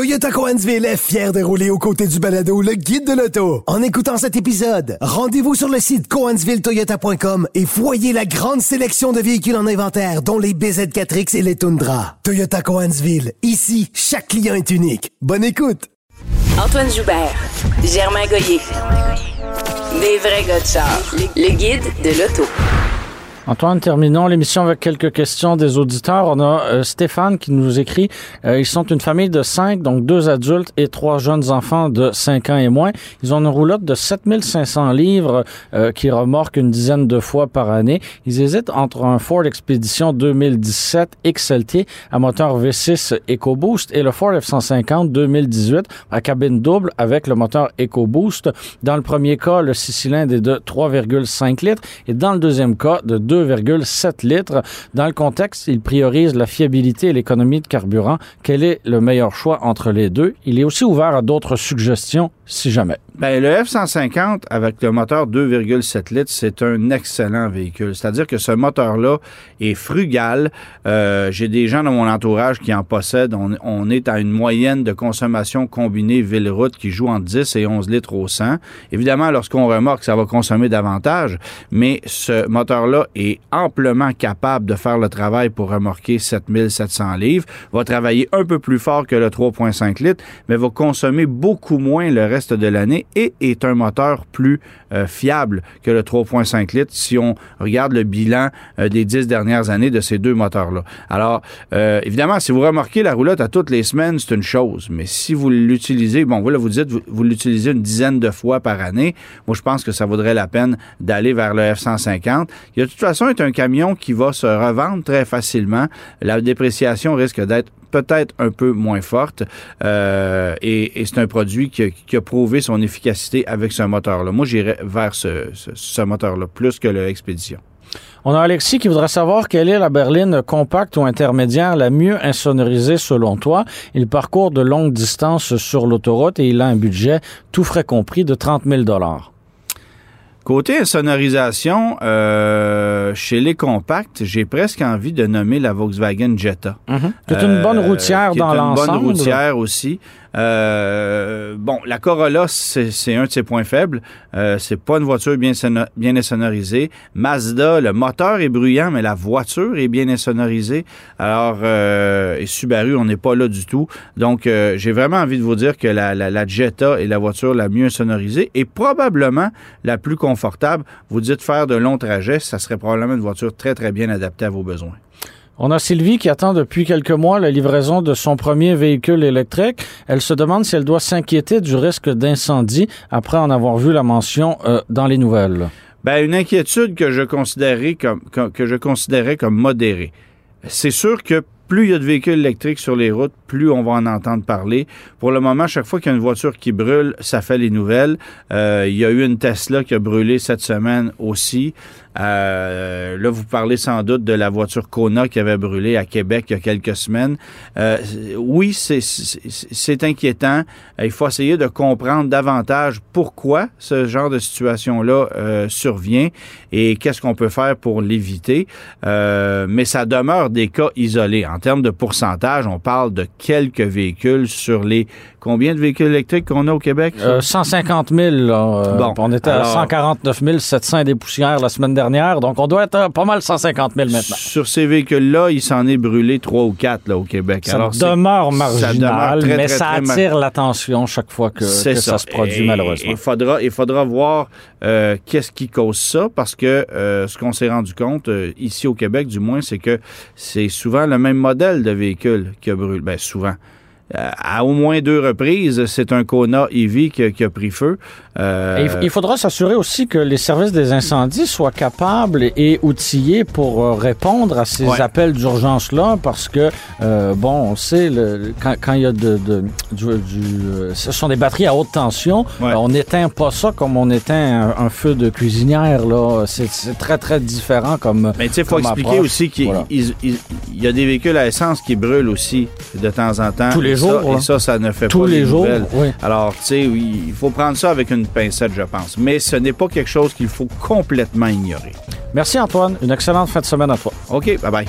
Toyota Coansville est fier de rouler aux côtés du balado le guide de l'auto. En écoutant cet épisode, rendez-vous sur le site coansvilletoyota.com et voyez la grande sélection de véhicules en inventaire, dont les BZ4X et les Tundra. Toyota Coansville, ici, chaque client est unique. Bonne écoute! Antoine Joubert, Germain Goyer. Des vrais gars. Le guide de l'auto. Antoine, terminons l'émission avec quelques questions des auditeurs. On a euh, Stéphane qui nous écrit, euh, ils sont une famille de cinq, donc deux adultes et trois jeunes enfants de cinq ans et moins. Ils ont une roulotte de 7500 livres euh, qui remorque une dizaine de fois par année. Ils hésitent entre un Ford Expedition 2017 XLT à moteur V6 EcoBoost et le Ford F-150 2018 à cabine double avec le moteur EcoBoost. Dans le premier cas, le six cylindres est de 3,5 litres et dans le deuxième cas, de 2,7 litres. Dans le contexte, il priorise la fiabilité et l'économie de carburant. Quel est le meilleur choix entre les deux? Il est aussi ouvert à d'autres suggestions si jamais. Ben, le F-150 avec le moteur 2,7 litres, c'est un excellent véhicule. C'est-à-dire que ce moteur-là est frugal. Euh, J'ai des gens dans mon entourage qui en possèdent. On, on, est à une moyenne de consommation combinée ville-route qui joue entre 10 et 11 litres au 100. Évidemment, lorsqu'on remorque, ça va consommer davantage, mais ce moteur-là est amplement capable de faire le travail pour remorquer 7700 livres, va travailler un peu plus fort que le 3,5 litres, mais va consommer beaucoup moins le reste de l'année et est un moteur plus euh, fiable que le 3.5 litres si on regarde le bilan euh, des dix dernières années de ces deux moteurs-là. Alors, euh, évidemment, si vous remarquez la roulotte à toutes les semaines, c'est une chose, mais si vous l'utilisez, bon, voilà, vous dites, vous, vous l'utilisez une dizaine de fois par année, moi, je pense que ça vaudrait la peine d'aller vers le F-150. Il, de toute façon, est un camion qui va se revendre très facilement. La dépréciation risque d'être peut-être un peu moins forte. Euh, et, c'est un produit qui a, prouvé son efficacité avec ce moteur-là. Moi, j'irais vers ce, moteur-là, plus que le Expedition. On a Alexis qui voudrait savoir quelle est la berline compacte ou intermédiaire la mieux insonorisée selon toi. Il parcourt de longues distances sur l'autoroute et il a un budget, tout frais compris, de 30 000 Côté insonorisation, euh, chez les compacts, j'ai presque envie de nommer la Volkswagen Jetta. Mm -hmm. C'est une bonne routière euh, dans l'ensemble. Une bonne routière aussi. Euh, bon, la Corolla, c'est un de ses points faibles. Euh, c'est pas une voiture bien, bien insonorisée. Mazda, le moteur est bruyant, mais la voiture est bien insonorisée. Alors, euh, et Subaru, on n'est pas là du tout. Donc, euh, j'ai vraiment envie de vous dire que la, la, la, Jetta est la voiture la mieux insonorisée et probablement la plus confortable. Vous dites faire de longs trajets, ça serait probablement une voiture très, très bien adaptée à vos besoins. On a Sylvie qui attend depuis quelques mois la livraison de son premier véhicule électrique. Elle se demande si elle doit s'inquiéter du risque d'incendie après en avoir vu la mention euh, dans les nouvelles. Ben, une inquiétude que je considérais comme, que, je considérais comme modérée. C'est sûr que plus il y a de véhicules électriques sur les routes, plus on va en entendre parler. Pour le moment, chaque fois qu'il y a une voiture qui brûle, ça fait les nouvelles. Euh, il y a eu une Tesla qui a brûlé cette semaine aussi. Euh, là, vous parlez sans doute de la voiture Kona qui avait brûlé à Québec il y a quelques semaines. Euh, oui, c'est inquiétant. Il faut essayer de comprendre davantage pourquoi ce genre de situation-là euh, survient et qu'est-ce qu'on peut faire pour l'éviter. Euh, mais ça demeure des cas isolés. En termes de pourcentage, on parle de quelques véhicules sur les Combien de véhicules électriques qu'on a au Québec? Euh, 150 000. Là. Bon, on était alors, à 149 700 des poussières la semaine dernière, donc on doit être à pas mal 150 000 maintenant. Sur ces véhicules-là, il s'en est brûlé trois ou quatre là, au Québec. Ça alors, demeure marginal, ça demeure très, mais très, ça attire l'attention chaque fois que, que ça. ça. se produit, Et, malheureusement. Il faudra, il faudra voir euh, qu'est-ce qui cause ça, parce que euh, ce qu'on s'est rendu compte, euh, ici au Québec du moins, c'est que c'est souvent le même modèle de véhicule qui a brûlé. Ben, souvent à au moins deux reprises, c'est un Kona EV qui, qui, a pris feu. Euh... il, il, faudra s'assurer aussi que les services des incendies soient capables et outillés pour répondre à ces ouais. appels d'urgence-là, parce que, euh, bon, on sait, le, quand, quand, il y a de, de du, du, ce sont des batteries à haute tension, ouais. on n'éteint pas ça comme on éteint un, un feu de cuisinière, là. C'est très, très différent comme Mais tu sais, il faut expliquer approche. aussi qu'il voilà. y a des véhicules à essence qui brûlent aussi de temps en temps. Tous les jours. Ça, et ça, ça ne fait Tous pas les jours. Oui. Alors, tu sais, oui, il faut prendre ça avec une pincette, je pense. Mais ce n'est pas quelque chose qu'il faut complètement ignorer. Merci, Antoine. Une excellente fin de semaine à toi. OK, bye bye.